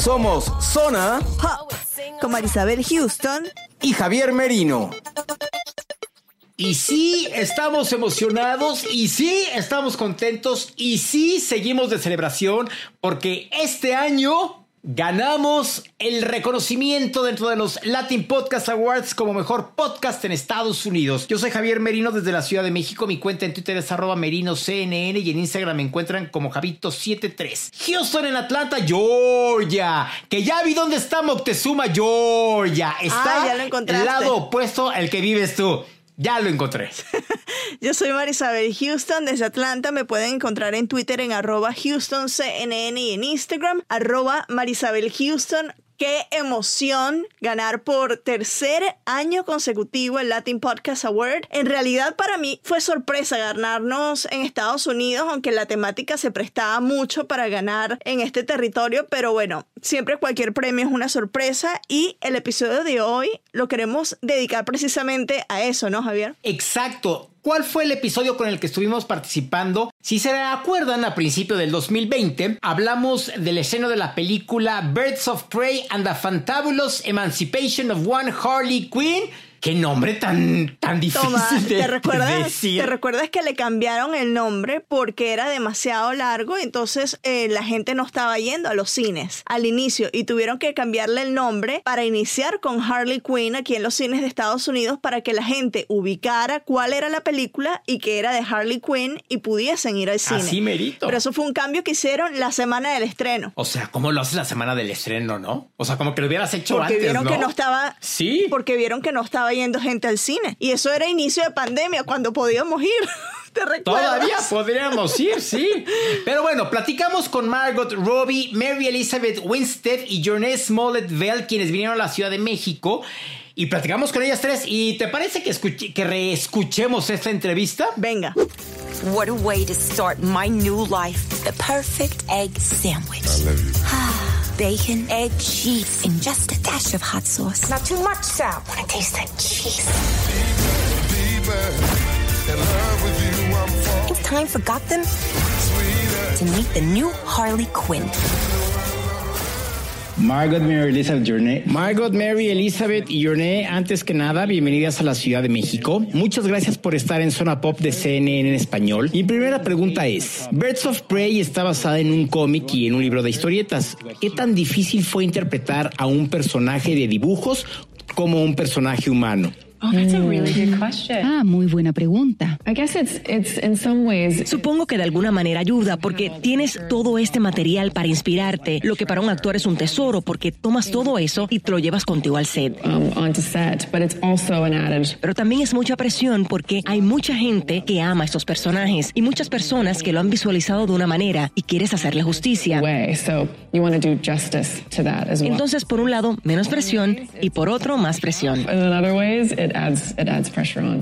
Somos Zona con Marisabel Houston y Javier Merino. Y sí, estamos emocionados y sí, estamos contentos y sí, seguimos de celebración porque este año ganamos el reconocimiento dentro de los Latin Podcast Awards como mejor podcast en Estados Unidos. Yo soy Javier Merino desde la Ciudad de México. Mi cuenta en Twitter es arroba merinoCNN y en Instagram me encuentran como Javito73. Houston en Atlanta, Georgia. Que ya vi dónde está Moctezuma, Georgia. Está Ah, ya lo encontraste. el lado opuesto al que vives tú. Ya lo encontré. Yo soy Marisabel Houston desde Atlanta. Me pueden encontrar en Twitter en arroba HoustonCNN y en Instagram arroba Marisabel Houston. Qué emoción ganar por tercer año consecutivo el Latin Podcast Award. En realidad para mí fue sorpresa ganarnos en Estados Unidos, aunque la temática se prestaba mucho para ganar en este territorio, pero bueno, siempre cualquier premio es una sorpresa y el episodio de hoy lo queremos dedicar precisamente a eso, ¿no, Javier? Exacto. ¿Cuál fue el episodio con el que estuvimos participando? Si se acuerdan, a principio del 2020 hablamos del esceno de la película Birds of Prey and the Fantabulous Emancipation of One Harley Quinn. Qué nombre tan, tan difícil Toma, de ¿te recuerdas, decir. ¿te recuerdas que le cambiaron el nombre porque era demasiado largo? Entonces eh, la gente no estaba yendo a los cines al inicio y tuvieron que cambiarle el nombre para iniciar con Harley Quinn aquí en los cines de Estados Unidos para que la gente ubicara cuál era la película y que era de Harley Quinn y pudiesen ir al cine. Así merito. Pero eso fue un cambio que hicieron la semana del estreno. O sea, ¿cómo lo haces la semana del estreno, no? O sea, como que lo hubieras hecho Porque antes, vieron ¿no? que no estaba Sí. porque vieron que no estaba yendo gente al cine. Y eso era inicio de pandemia, cuando podíamos ir. ¿Te recuerdas? Todavía podríamos ir, sí. Pero bueno, platicamos con Margot Robbie, Mary Elizabeth Winstead y Journée Smollett Bell, quienes vinieron a la Ciudad de México. Y platicamos con ellas tres. ¿Y te parece que, escuche- que reescuchemos esta entrevista? Venga. What a way to start my new life. The perfect egg sandwich. Bacon, egg, cheese, and just a dash of hot sauce. Not too much, Sal. Want to taste that cheese? It's time for Gotham to meet the new Harley Quinn. Margot Mary Elizabeth Journey. Margot Mary Elizabeth Journey, antes que nada, bienvenidas a la Ciudad de México. Muchas gracias por estar en Zona Pop de CNN en español. Mi primera pregunta es, Birds of Prey está basada en un cómic y en un libro de historietas. ¿Qué tan difícil fue interpretar a un personaje de dibujos como un personaje humano? Oh, that's a really good question. Ah, muy buena pregunta. I guess it's it's in some ways Supongo que de alguna manera ayuda porque tienes todo este material para inspirarte, lo que para un actor es un tesoro porque tomas todo eso y te lo llevas contigo al set. um, onto set, but it's also an added Pero también es mucha presión porque hay mucha gente que ama a estos personajes y muchas personas que lo han visualizado de una manera y quieres hacerle justicia. way. So you want to do justice to that as well. Entonces, por un lado, menos presión y por otro, más presión. and in other ways, it adds it adds pressure on.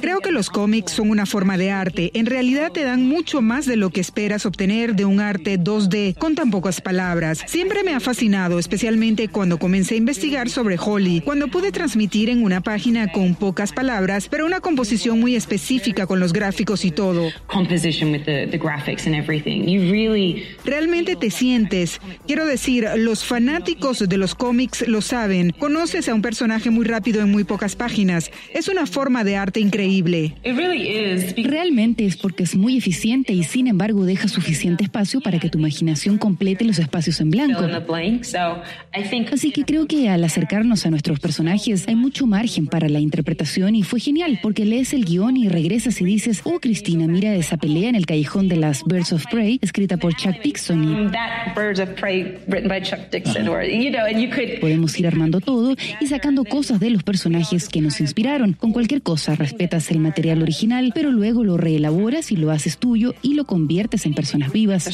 Creo que los cómics son una forma de arte. En realidad te dan mucho más de lo que esperas obtener de un arte 2D con tan pocas palabras. Siempre me ha fascinado, especialmente cuando comencé a investigar sobre Holly, cuando pude transmitir en una página con pocas palabras, pero una composición muy específica con los gráficos y todo. composition with the, the graphics and everything. You really Realmente te sientes. Quiero decir, los fanáticos de los cómics lo saben. Conoces a un personaje muy rápido en muy pocas páginas páginas. Es una forma de arte increíble. Realmente es porque es muy eficiente y sin embargo deja suficiente espacio para que tu imaginación complete los espacios en blanco. Así que creo que al acercarnos a nuestros personajes hay mucho margen para la interpretación y fue genial porque lees el guion y regresas y dices, oh Cristina, mira esa pelea en el callejón de las Birds of Prey escrita por Chuck Dixon. Y podemos ir armando todo y sacando cosas de los personajes que nos inspiraron. Con cualquier cosa respetas el material original, pero luego lo reelaboras y lo haces tuyo y lo conviertes en personas vivas.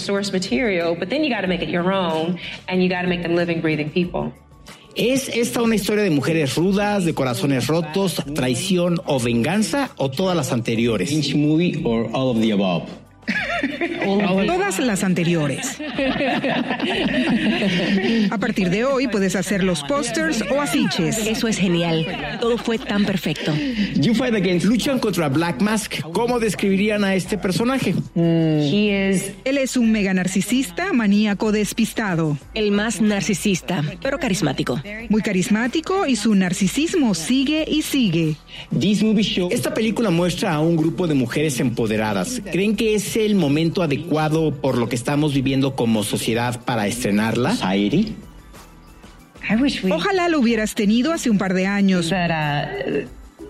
¿Es esta una historia de mujeres rudas, de corazones rotos, traición o venganza o todas las anteriores? Movie or all of the above? Todas las anteriores. A partir de hoy puedes hacer los pósters o afiches. Eso es genial. Todo fue tan perfecto. You Fight Against luchan contra Black Mask. ¿Cómo describirían a este personaje? Él es un mega narcisista, maníaco despistado. El más narcisista, pero carismático. Muy carismático y su narcisismo sigue y sigue. Esta película muestra a un grupo de mujeres empoderadas. ¿Creen que es el momento adecuado por lo que estamos viviendo como sociedad para estrenarla? Ojalá lo hubieras tenido hace un par de años.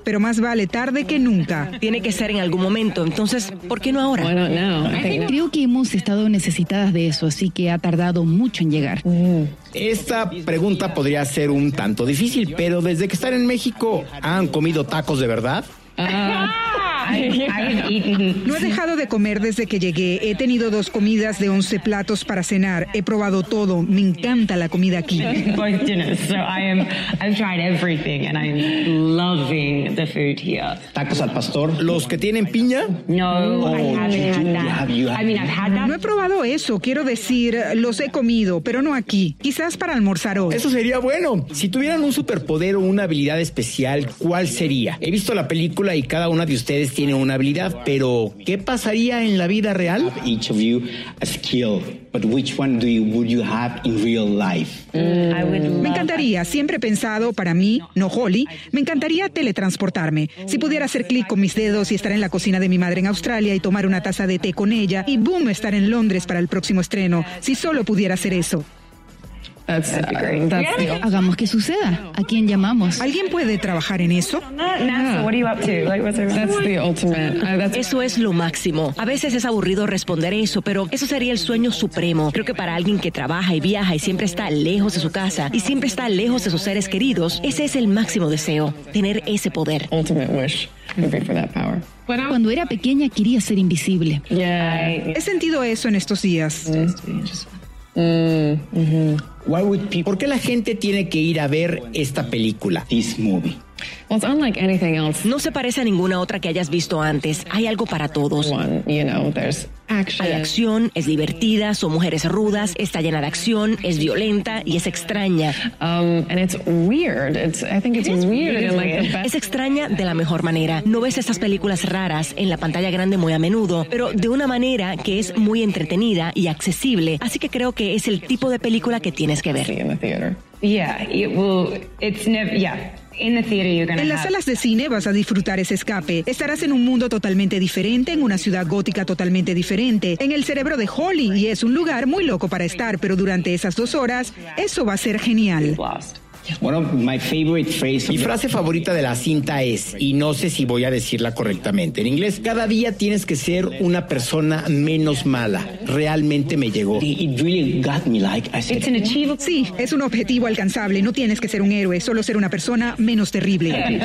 Pero más vale tarde que nunca. Tiene que ser en algún momento, entonces, ¿por qué no ahora? Creo que hemos estado necesitadas de eso, así que ha tardado mucho en llegar. Esta pregunta podría ser un tanto difícil, pero desde que están en México, ¿han comido tacos de verdad? No he dejado de comer desde que llegué. He tenido dos comidas de 11 platos para cenar. He probado todo. Me encanta la comida aquí. Tacos al pastor. ¿Los que tienen piña? No, No he probado eso. Quiero decir, los he comido, pero no aquí. Quizás para almorzar hoy. Eso sería bueno. Si tuvieran un superpoder o una habilidad especial, ¿cuál sería? He visto la película y cada una de ustedes tiene una habilidad, pero ¿qué pasaría en la vida real? Each of you a skill, but which one do you would you have in real life? Me encantaría, siempre he pensado, para mí, no Holly, me encantaría teletransportarme. Si pudiera hacer clic con mis dedos y estar en la cocina de mi madre en Australia y tomar una taza de té con ella y boom, estar en Londres para el próximo estreno. Si solo pudiera hacer eso. Hagamos que suceda. ¿A quién llamamos? ¿Alguien puede trabajar en eso? Eso es lo máximo. A veces es aburrido responder eso, pero eso sería el sueño supremo. Creo que para alguien que trabaja y viaja y siempre está lejos de su casa y siempre está lejos de sus seres queridos, ese es el máximo deseo, tener ese poder. Cuando era pequeña quería ser invisible. He sentido eso en estos días. ¿Por qué la gente tiene que ir a ver esta película? This movie. No se parece a ninguna otra que hayas visto antes. Hay algo para todos. Hay acción, es divertida, son mujeres rudas, está llena de acción, es violenta y es extraña. Es extraña de la mejor manera. No ves estas películas raras en la pantalla grande muy a menudo, pero de una manera que es muy entretenida y accesible. Así que creo que es el tipo de película que tienes que ver. En las salas de cine vas a disfrutar ese escape. Estarás en un mundo totalmente diferente, en una ciudad gótica totalmente diferente, en el cerebro de Holly y es un lugar muy loco para estar, pero durante esas dos horas eso va a ser genial. Mi frase favorita de la cinta es, y no sé si voy a decirla correctamente en inglés, cada día tienes que ser una persona menos mala. Realmente me llegó. Sí, es un objetivo alcanzable. No tienes que ser un héroe, solo ser una persona menos terrible.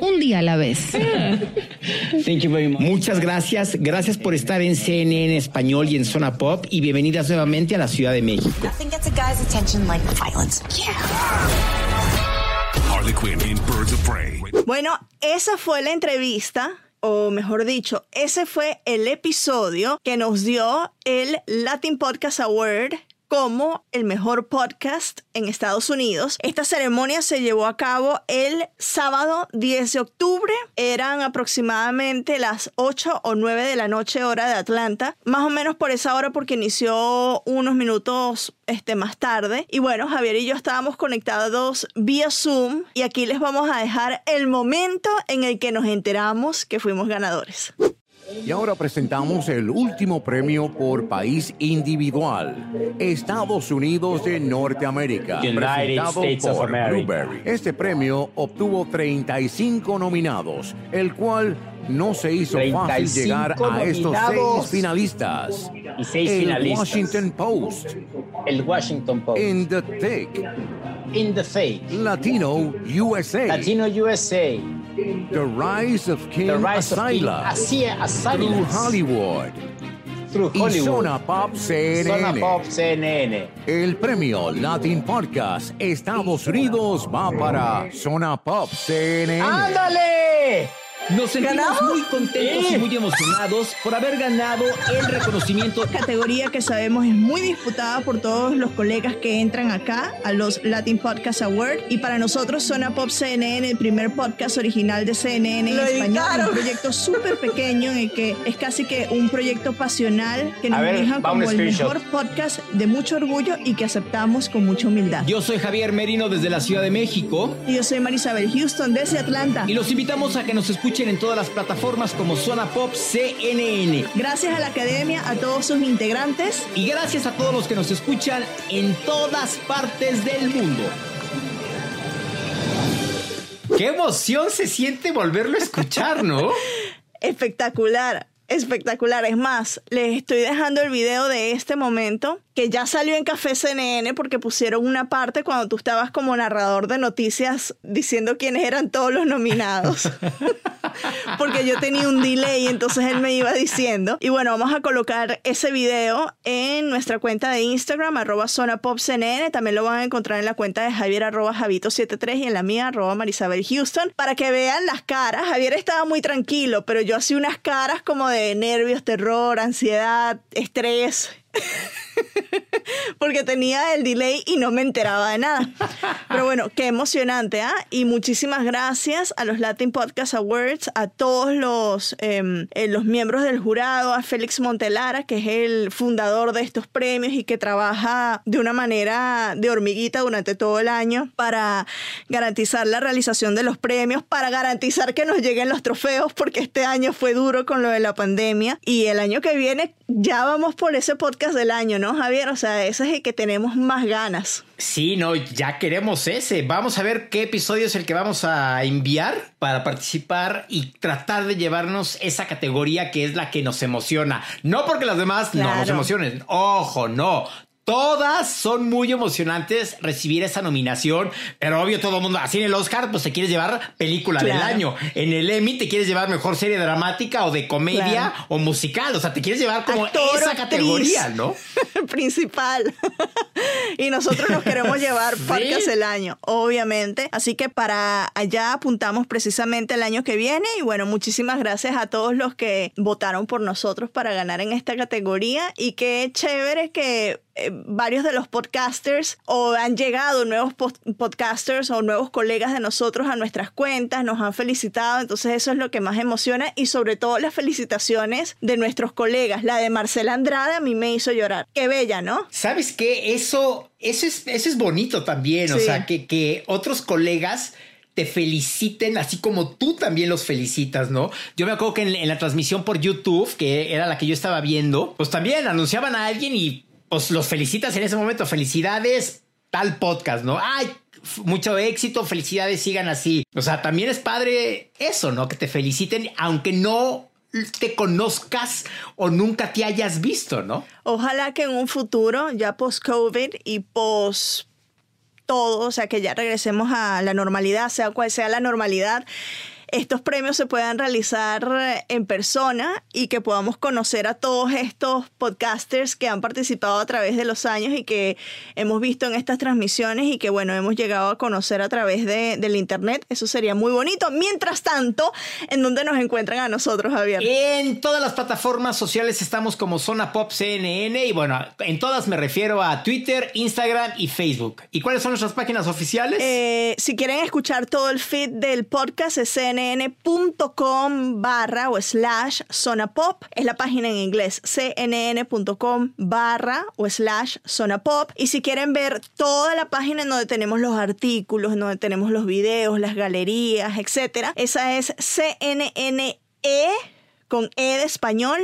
Un día a la vez. Muchas gracias. Gracias por estar en CNN Español y en Zona Pop y bienvenidas nuevamente a la Ciudad de México. Bueno, esa fue la entrevista, o mejor dicho, ese fue el episodio que nos dio el Latin Podcast Award como el mejor podcast en Estados Unidos. Esta ceremonia se llevó a cabo el sábado 10 de octubre. Eran aproximadamente las 8 o 9 de la noche hora de Atlanta. Más o menos por esa hora porque inició unos minutos este, más tarde. Y bueno, Javier y yo estábamos conectados vía Zoom y aquí les vamos a dejar el momento en el que nos enteramos que fuimos ganadores. Y ahora presentamos el último premio por país individual. Estados Unidos de Norteamérica. presentado por Blueberry. Este premio obtuvo 35 nominados, el cual no se hizo fácil llegar a estos seis finalistas. Y seis el finalistas. Washington Post. El Washington Post. In the Thick. In the Fake. Latino USA. Latino USA. The Rise of King Asylum. Through Hollywood. Through Y Hollywood. Zona Pop CNN. Zona Pop CNN. El premio Latin Podcast Estados Unidos va para Zona Pop CNN. ¡Ándale! Nos sentimos ¿Ganamos? muy contentos y muy emocionados por haber ganado el reconocimiento categoría que sabemos es muy disputada por todos los colegas que entran acá a los Latin Podcast Award y para nosotros Zona Pop CNN, el primer podcast original de CNN en Lo español, editaron. un proyecto súper pequeño en el que es casi que un proyecto pasional que nos A ver, elijan va un como el mejor podcast de mucho orgullo y que aceptamos con mucha humildad. Yo soy Javier Merino desde la Ciudad de México. Y yo soy Marisabel Houston desde Atlanta. Y los invitamos a que nos escuchen en todas las plataformas como Zona Pop CNN. Gracias a la academia, a todos sus integrantes. Y gracias a todos los que nos escuchan en todas partes del mundo. Qué emoción se siente volverlo a escuchar, ¿no? Espectacular, espectacular. Es más, les estoy dejando el video de este momento que ya salió en Café CNN porque pusieron una parte cuando tú estabas como narrador de noticias diciendo quiénes eran todos los nominados. porque yo tenía un delay, entonces él me iba diciendo. Y bueno, vamos a colocar ese video en nuestra cuenta de Instagram, arroba zona. También lo van a encontrar en la cuenta de Javier, arroba Javito73 y en la mía, arroba Marisabel Houston, para que vean las caras. Javier estaba muy tranquilo, pero yo hacía unas caras como de nervios, terror, ansiedad, estrés. porque tenía el delay y no me enteraba de nada. Pero bueno, qué emocionante, ¿ah? Y muchísimas gracias a los Latin Podcast Awards, a todos los, em, eh, los miembros del jurado, a Félix Montelara, que es el fundador de estos premios y que trabaja de una manera de hormiguita durante todo el año para garantizar la realización de los premios, para garantizar que nos lleguen los trofeos, porque este año fue duro con lo de la pandemia y el año que viene ya vamos por ese podcast del año, ¿no, Javier? O sea, ese es el que tenemos más ganas. Sí, no, ya queremos ese. Vamos a ver qué episodio es el que vamos a enviar para participar y tratar de llevarnos esa categoría que es la que nos emociona. No porque las demás no nos emocionen. Ojo, no. Todas son muy emocionantes recibir esa nominación, pero obvio todo el mundo, así en el Oscar, pues te quieres llevar película del año. En el Emmy te quieres llevar mejor serie dramática o de comedia Claro. o musical. O sea, te quieres llevar como Actor, esa actriz. categoría, ¿no? principal. y nosotros nos queremos llevar Sí. podcast el año, obviamente. Así que para allá apuntamos precisamente el año que viene. Y bueno, muchísimas gracias a todos los que votaron por nosotros para ganar en esta categoría. Y qué chévere que eh, varios de los podcasters o han llegado nuevos pod- podcasters o nuevos colegas de nosotros a nuestras cuentas, nos han felicitado, entonces eso es lo que más emociona y sobre todo las felicitaciones de nuestros colegas. La de Marcela Andrade a mí me hizo llorar. Qué bella, ¿no? ¿Sabes qué? Eso, eso, es, eso es bonito también. O sea, que, que otros colegas te feliciten así como tú también los felicitas, ¿no? Yo me acuerdo que en, en la transmisión por YouTube, que era la que yo estaba viendo, pues también anunciaban a alguien y pues los felicitas en ese momento. Felicidades, tal podcast, ¿no? Ay, mucho éxito, felicidades, sigan así. O sea, también es padre eso, ¿no? Que te feliciten, aunque no te conozcas o nunca te hayas visto, ¿no? Ojalá que en un futuro, ya post-COVID y post todo, o sea, que ya regresemos a la normalidad, sea cual sea la normalidad, estos premios se puedan realizar eh, en persona y que podamos conocer a todos estos podcasters que han participado a través de los años y que hemos visto en estas transmisiones y que bueno, hemos llegado a conocer a través de, del internet. Eso sería muy bonito. Mientras tanto, ¿en dónde nos encuentran a nosotros, Javier? En todas las plataformas sociales estamos como Zona Pop CNN y bueno, en todas me refiero a Twitter, Instagram y Facebook. ¿Y cuáles son nuestras páginas oficiales? Eh, si quieren escuchar todo el feed del podcast es cnn.com barra o slash zona pop. Es la página en inglés cnn.com barra o slash zona pop. Y si quieren ver toda la página en donde tenemos los artículos, en donde tenemos los videos, las galerías, etcétera, esa es cnne con e de español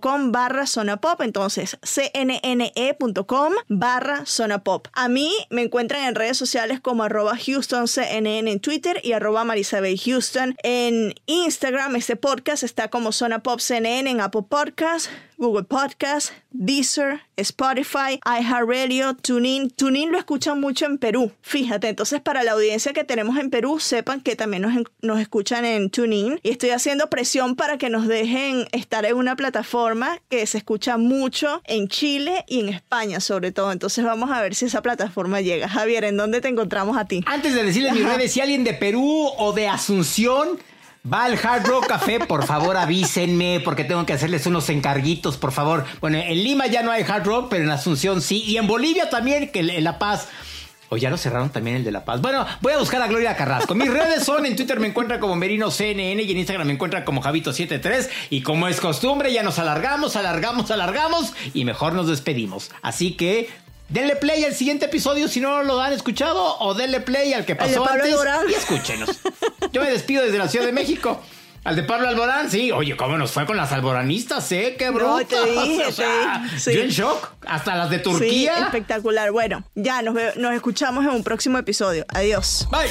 com barra zona pop, entonces cnne.com barra zona pop. A mí me encuentran en redes sociales como arroba Houston CNN en Twitter y arroba Marisabel Houston en Instagram. Este podcast está como Zona Pop CNN en Apple Podcast, Google Podcast, Deezer, Spotify, iHeartRadio, TuneIn. TuneIn lo escuchan mucho en Perú, fíjate. Entonces, para la audiencia que tenemos en Perú, sepan que también nos, nos escuchan en TuneIn. Y estoy haciendo presión para que nos dejen estar en una plataforma que se escucha mucho en Chile y en España, sobre todo. Entonces, vamos a ver si esa plataforma llega. Javier, ¿en dónde te encontramos a ti? Antes de decirle mis redes, si alguien de Perú o de Asunción Va al Hard Rock Café, por favor avísenme porque tengo que hacerles unos encarguitos, por favor. Bueno, en Lima ya no hay Hard Rock, pero en Asunción sí. Y en Bolivia también, que en La Paz. O ya lo cerraron también el de La Paz. Bueno, voy a buscar a Gloria Carrasco. Mis redes son en Twitter me encuentran como Merino CNN y en Instagram me encuentran como Javito73. Y como es costumbre, ya nos alargamos, alargamos, alargamos y mejor nos despedimos. Así que Denle play al siguiente episodio si no lo han escuchado o denle play al que pasó antes y escúchenos. Yo me despido desde la Ciudad de México. Al de Pablo Alborán, sí. Oye, ¿cómo nos fue con las alboranistas, eh? ¡Qué bruto! Yo en shock. Hasta las de Turquía. espectacular. Bueno, ya nos, nos escuchamos en un próximo episodio. Adiós. Bye.